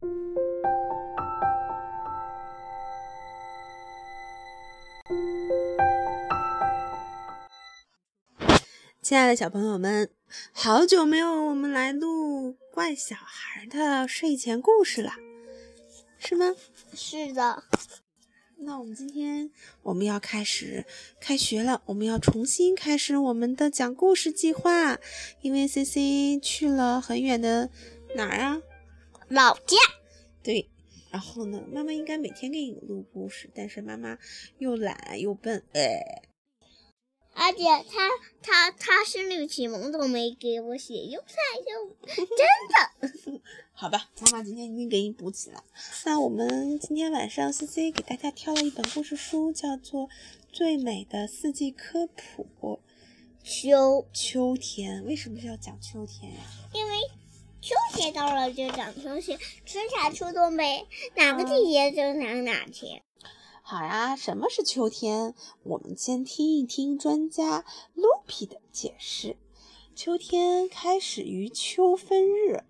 亲爱的小朋友们，好久没有我们来录怪小孩的睡前故事了，是吗？是的。那我们今天我们要开始开学了，我们要重新开始我们的讲故事计划，因为 C C 去了很远的哪儿啊？老家。对。然后呢，妈妈应该每天给你录故事，但是妈妈又懒又笨，哎。而且他他他生理启蒙都没给我写，又菜又真的，好吧，妈妈今天一定给你补起来。那我们今天晚上 C C 给大家挑了一本故事书，叫做《最美的四季科普》。秋秋天为什么是要讲秋天呀？因为秋天到了就长秋天，春夏秋冬呗，哪个季节就讲哪天。好呀，什么是秋天？我们先听一听专家 Loopy 的解释。秋天开始于秋分日，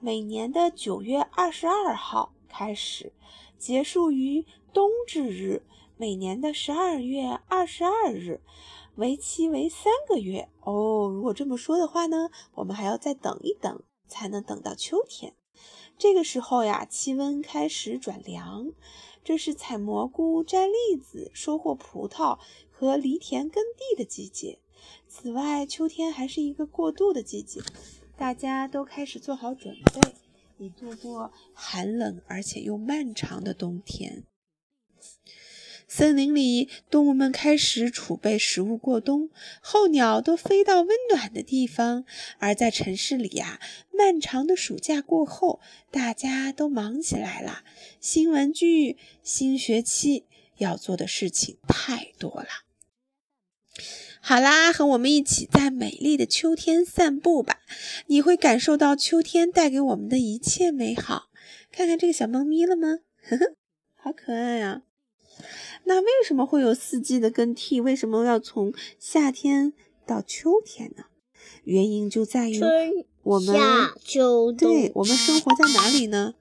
每年的九月二十二号开始，结束于冬至日，每年的十二月二十二日，为期为三个月。哦，如果这么说的话呢，我们还要再等一等，才能等到秋天。这个时候呀，气温开始转凉。这是采蘑菇、摘栗子、收获葡萄和犁田耕地的季节。此外，秋天还是一个过渡的季节，大家都开始做好准备，以度过寒冷而且又漫长的冬天。森林里，动物们开始储备食物过冬，候鸟都飞到温暖的地方；而在城市里呀，漫长的暑假过后，大家都忙起来了。新玩具，新学期，要做的事情太多了。好啦，和我们一起在美丽的秋天散步吧，你会感受到秋天带给我们的一切美好。看看这个小猫咪了吗？呵呵，好可爱呀！那为什么会有四季的更替？为什么要从夏天到秋天呢？原因就在于我们对，我们生活在哪里呢？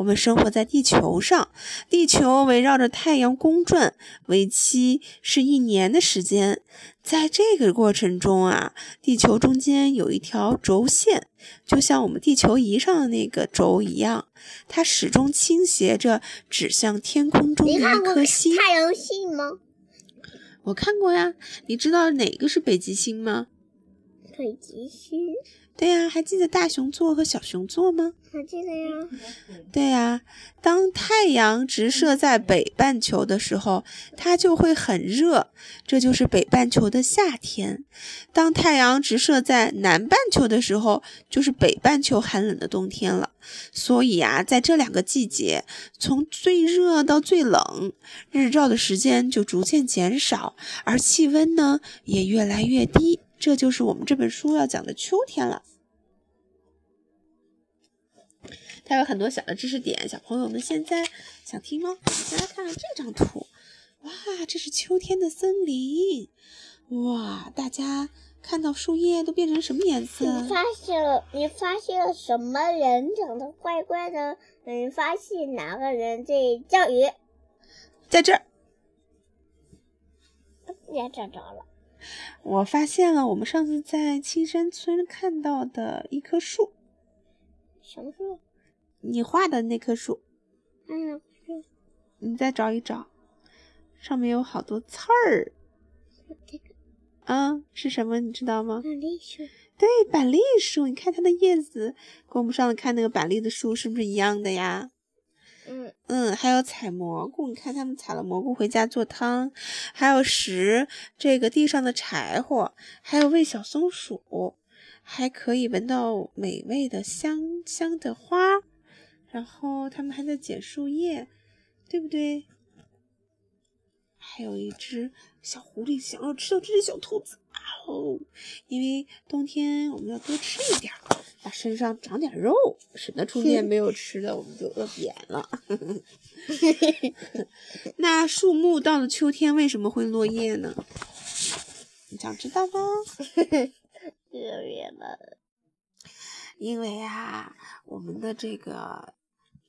我们生活在地球上，地球围绕着太阳公转，为期是一年的时间。在这个过程中啊，地球中间有一条轴线，就像我们地球仪上的那个轴一样，它始终倾斜着，指向天空中的一颗星。太阳系吗？我看过呀。你知道哪个是北极星吗？北极星。对呀，还记得大熊座和小熊座吗？还记得呀。对呀，当太阳直射在北半球的时候，它就会很热，这就是北半球的夏天；当太阳直射在南半球的时候，就是北半球寒冷的冬天了。所以啊，在这两个季节，从最热到最冷，日照的时间就逐渐减少，而气温呢也越来越低。这就是我们这本书要讲的秋天了。它有很多小的知识点，小朋友们现在想听吗？大家看看这张图，哇，这是秋天的森林，哇，大家看到树叶都变成什么颜色？你发现了？你发现了什么人长得怪怪的？你发现哪个人在钓鱼？在这儿，也找着了。我发现了我们上次在青山村看到的一棵树。什么树？你画的那棵树，嗯，你再找一找，上面有好多刺儿。嗯，是什么？你知道吗？板栗树。对，板栗树。你看它的叶子，跟我们上次看那个板栗的树是不是一样的呀？嗯，还有采蘑菇，你看他们采了蘑菇回家做汤，还有拾这个地上的柴火，还有喂小松鼠，还可以闻到美味的香香的花。然后他们还在捡树叶，对不对？还有一只小狐狸想要吃到这只小兔子啊哦，因为冬天我们要多吃一点，把身上长点肉，省得春天没有吃的我们就饿扁了。那树木到了秋天为什么会落叶呢？你想知道吗？特别的。因为啊，我们的这个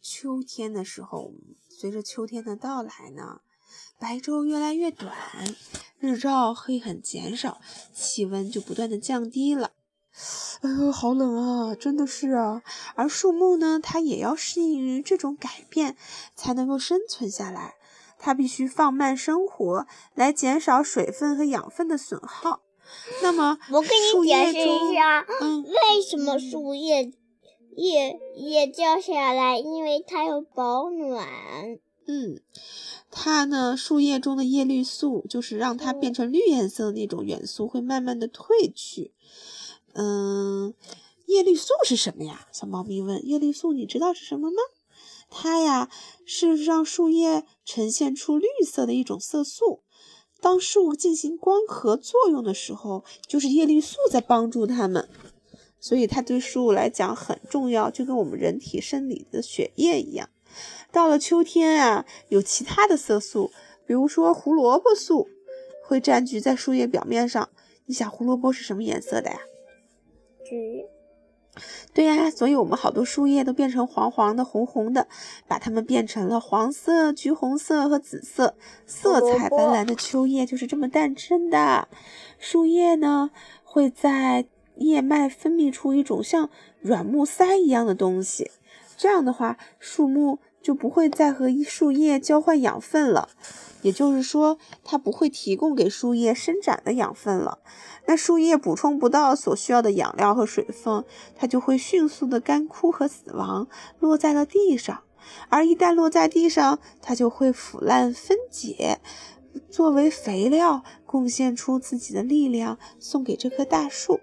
秋天的时候，随着秋天的到来呢，白昼越来越短，日照会很减少，气温就不断的降低了。哎呦，好冷啊！真的是啊。而树木呢，它也要适应于这种改变，才能够生存下来。它必须放慢生活，来减少水分和养分的损耗。那么，我给你解释一下，嗯，为什么树叶叶叶掉下来？因为它要保暖。嗯，它呢，树叶中的叶绿素就是让它变成绿颜色的那种元素会慢慢的褪去。嗯，嗯叶绿素是什么呀？小猫咪问。叶绿素你知道是什么吗？它呀是让树叶呈现出绿色的一种色素。当树进行光合作用的时候，就是叶绿素在帮助它们，所以它对树来讲很重要，就跟我们人体生理的血液一样。到了秋天啊，有其他的色素，比如说胡萝卜素，会占据在树叶表面上。你想胡萝卜是什么颜色的呀？橘。对呀，所以我们好多树叶都变成黄黄的、红红的，把它们变成了黄色、橘红色和紫色，色彩斑斓的秋叶就是这么诞生的。树叶呢，会在叶脉分泌出一种像软木塞一样的东西，这样的话，树木就不会再和树叶交换养分了。也就是说，它不会提供给树叶伸展的养分了。那树叶补充不到所需要的养料和水分，它就会迅速的干枯和死亡，落在了地上。而一旦落在地上，它就会腐烂分解，作为肥料，贡献出自己的力量，送给这棵大树。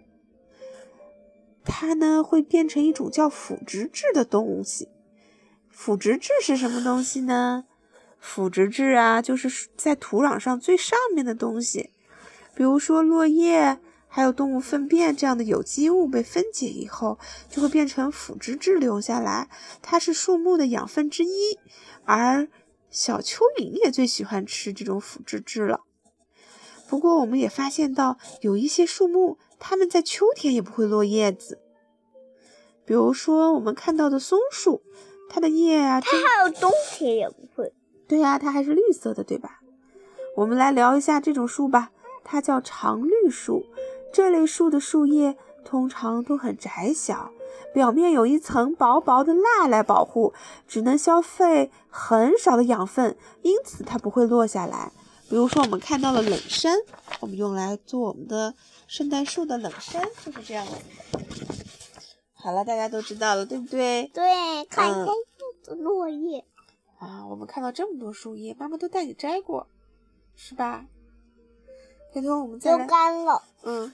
它呢，会变成一种叫腐殖质的东西。腐殖质是什么东西呢？腐殖质啊，就是在土壤上最上面的东西，比如说落叶，还有动物粪便这样的有机物被分解以后，就会变成腐殖质留下来，它是树木的养分之一。而小蚯蚓也最喜欢吃这种腐殖质了。不过，我们也发现到有一些树木，它们在秋天也不会落叶子，比如说我们看到的松树，它的叶啊，它还有冬天也不会。对呀，它还是绿色的，对吧？我们来聊一下这种树吧，它叫常绿树。这类树的树叶通常都很窄小，表面有一层薄薄的蜡来保护，只能消费很少的养分，因此它不会落下来。比如说，我们看到了冷杉，我们用来做我们的圣诞树的冷杉就是这样子的。好了，大家都知道了，对不对？对，看看的落叶。啊，我们看到这么多树叶，妈妈都带你摘过，是吧？回头我们再来。都干了。嗯。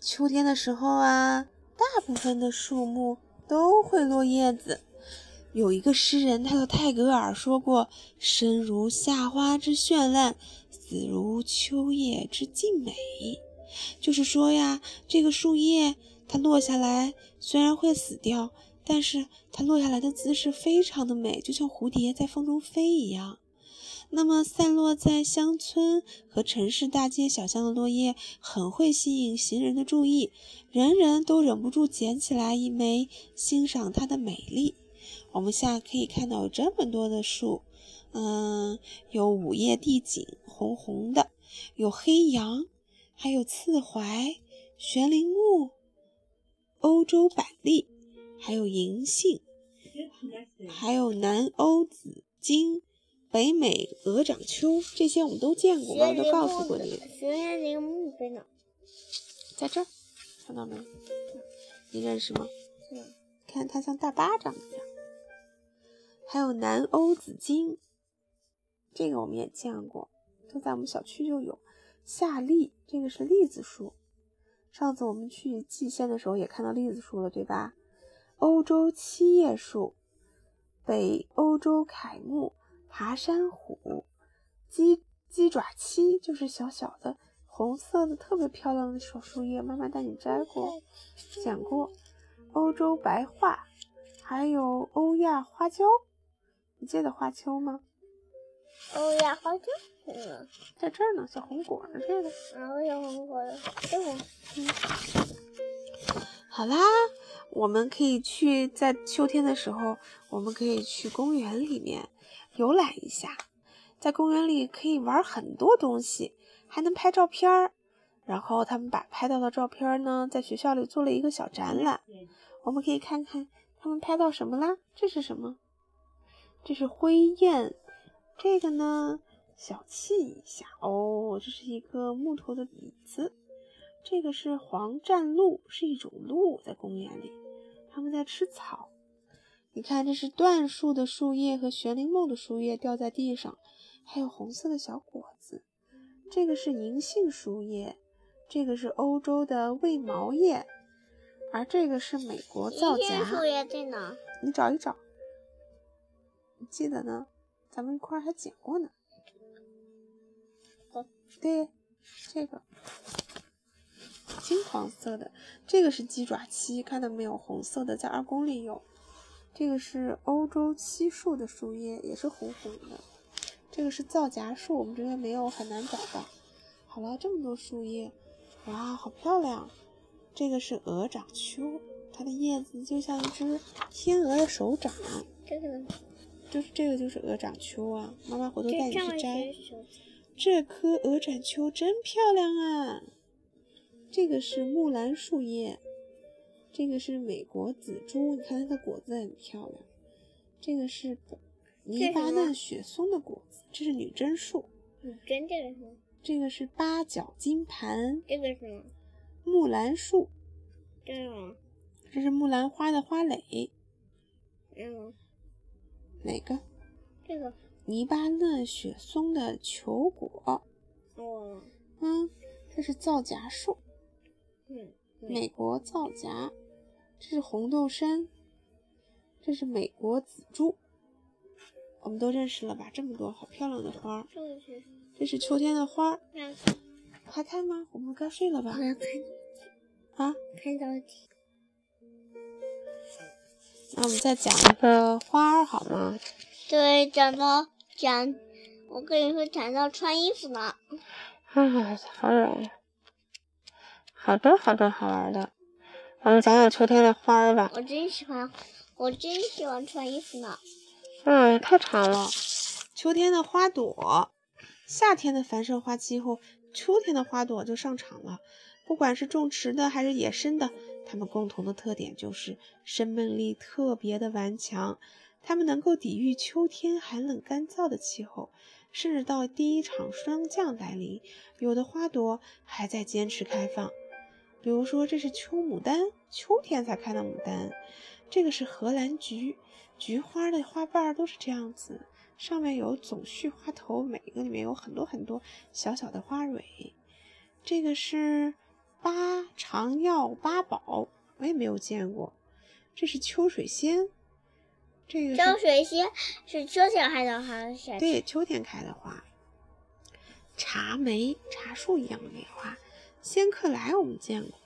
秋天的时候啊，大部分的树木都会落叶子。有一个诗人，他叫泰戈尔，说过：“生如夏花之绚烂，死如秋叶之静美。”就是说呀，这个树叶它落下来，虽然会死掉。但是它落下来的姿势非常的美，就像蝴蝶在风中飞一样。那么散落在乡村和城市大街小巷的落叶，很会吸引行人的注意，人人都忍不住捡起来一枚，欣赏它的美丽。我们现在可以看到有这么多的树，嗯，有五叶地锦，红红的，有黑杨，还有刺槐、悬铃木、欧洲板栗。还有银杏，还有南欧紫荆、北美鹅掌楸，这些我们都见过，我都告诉过你。悬铃木在哪？在这儿，看到没？你认识吗？看它像大巴掌一样。还有南欧紫荆，这个我们也见过，都在我们小区就有。夏栗，这个是栗子树。上次我们去蓟县的时候也看到栗子树了，对吧？欧洲七叶树、北欧洲楷木、爬山虎、鸡鸡爪七，就是小小的红色的特别漂亮的小树叶，妈妈带你摘过、剪过。欧洲白桦，还有欧亚花椒，你记得花椒吗？欧亚花椒，在这儿呢，小红果儿这个。啊，小红果的这个。嗯。好啦，我们可以去在秋天的时候，我们可以去公园里面游览一下，在公园里可以玩很多东西，还能拍照片儿。然后他们把拍到的照片呢，在学校里做了一个小展览，我们可以看看他们拍到什么啦。这是什么？这是灰雁。这个呢，小憩一下哦。这是一个木头的椅子。这个是黄鹌鹭，是一种鹿，在公园里，它们在吃草。你看，这是椴树的树叶和悬铃木的树叶掉在地上，还有红色的小果子。这个是银杏树叶，这个是欧洲的卫矛叶，而这个是美国皂荚。树叶在哪？你找一找。你记得呢？咱们一块儿还捡过呢。对，这个。金黄色的，这个是鸡爪漆，看到没有？红色的，在二宫里有。这个是欧洲漆树的树叶，也是红红的。这个是皂荚树，我们这边没有，很难找到。好了，这么多树叶，哇，好漂亮！这个是鹅掌楸，它的叶子就像一只天鹅的手掌。这个，就是这个就是鹅掌楸啊！妈妈回头带你去摘。这棵鹅掌秋真漂亮啊！这个是木兰树叶，这个是美国紫珠，你看它的果子很漂亮。这个是泥巴嫩雪松的果子，这是女贞树。女贞这个是什么？这个是八角金盘。这个是什么？木兰树。这个？这是木兰花的花蕾。嗯。哪个？这个。泥巴嫩雪松的球果。哦。嗯，这是皂荚树。美国皂荚，这是红豆杉，这是美国紫珠，我们都认识了吧？这么多好漂亮的花，这是秋天的花，还看吗？我们该睡了吧？啊，看到底。那我们再讲一个花好吗？对，讲到讲，我跟你说讲到穿衣服呢。啊，好冷。好多好多好玩的，我们讲讲秋天的花儿吧。我真喜欢，我真喜欢穿衣服呢。嗯，太长了。秋天的花朵，夏天的繁盛花期后，秋天的花朵就上场了。不管是种植的还是野生的，它们共同的特点就是生命力特别的顽强。它们能够抵御秋天寒冷干燥的气候，甚至到第一场霜降来临，有的花朵还在坚持开放。比如说，这是秋牡丹，秋天才开的牡丹。这个是荷兰菊，菊花的花瓣都是这样子，上面有总序花头，每个里面有很多很多小小的花蕊。这个是八长药八宝，我也没有见过。这是秋水仙，这个秋水仙是秋天开的花，对，秋天开的花。茶梅，茶树一样的梅花。仙客来，我们见过；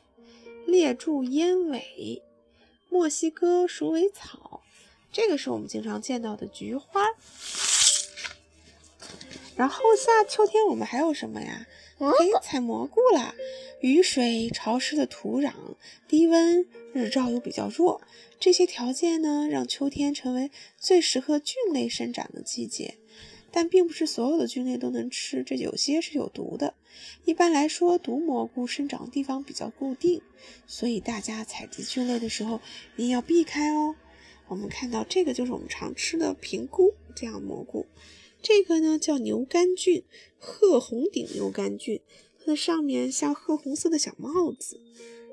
列柱烟尾，墨西哥鼠尾草，这个是我们经常见到的菊花。然后夏秋天我们还有什么呀？可以采蘑菇了。雨水、潮湿的土壤、低温、日照又比较弱，这些条件呢，让秋天成为最适合菌类生长的季节。但并不是所有的菌类都能吃，这有些是有毒的。一般来说，毒蘑菇生长的地方比较固定，所以大家采集菌类的时候一定要避开哦。我们看到这个就是我们常吃的平菇这样蘑菇，这个呢叫牛肝菌，褐红顶牛肝菌，它的上面像褐红色的小帽子。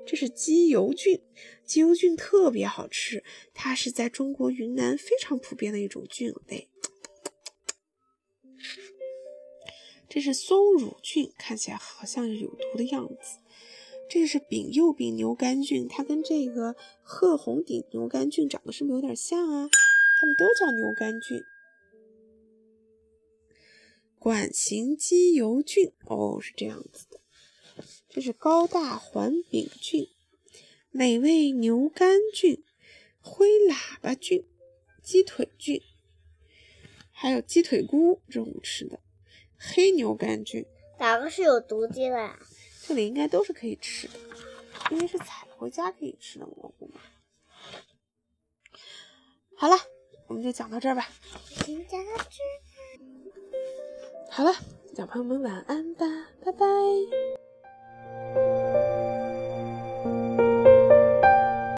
这是鸡油菌，鸡油菌特别好吃，它是在中国云南非常普遍的一种菌类。这是松乳菌，看起来好像有毒的样子。这是丙右丙牛肝菌，它跟这个褐红顶牛肝菌长得是不是有点像啊？它们都叫牛肝菌。管形基油菌哦，是这样子的。这是高大环柄菌、美味牛肝菌、灰喇叭菌、鸡腿菌，还有鸡腿菇这种吃的。黑牛肝菌哪个是有毒的呀？这里应该都是可以吃的，因为是采回家可以吃的蘑菇嘛。好了，我们就讲到这儿吧。好了小朋友们晚安吧拜拜。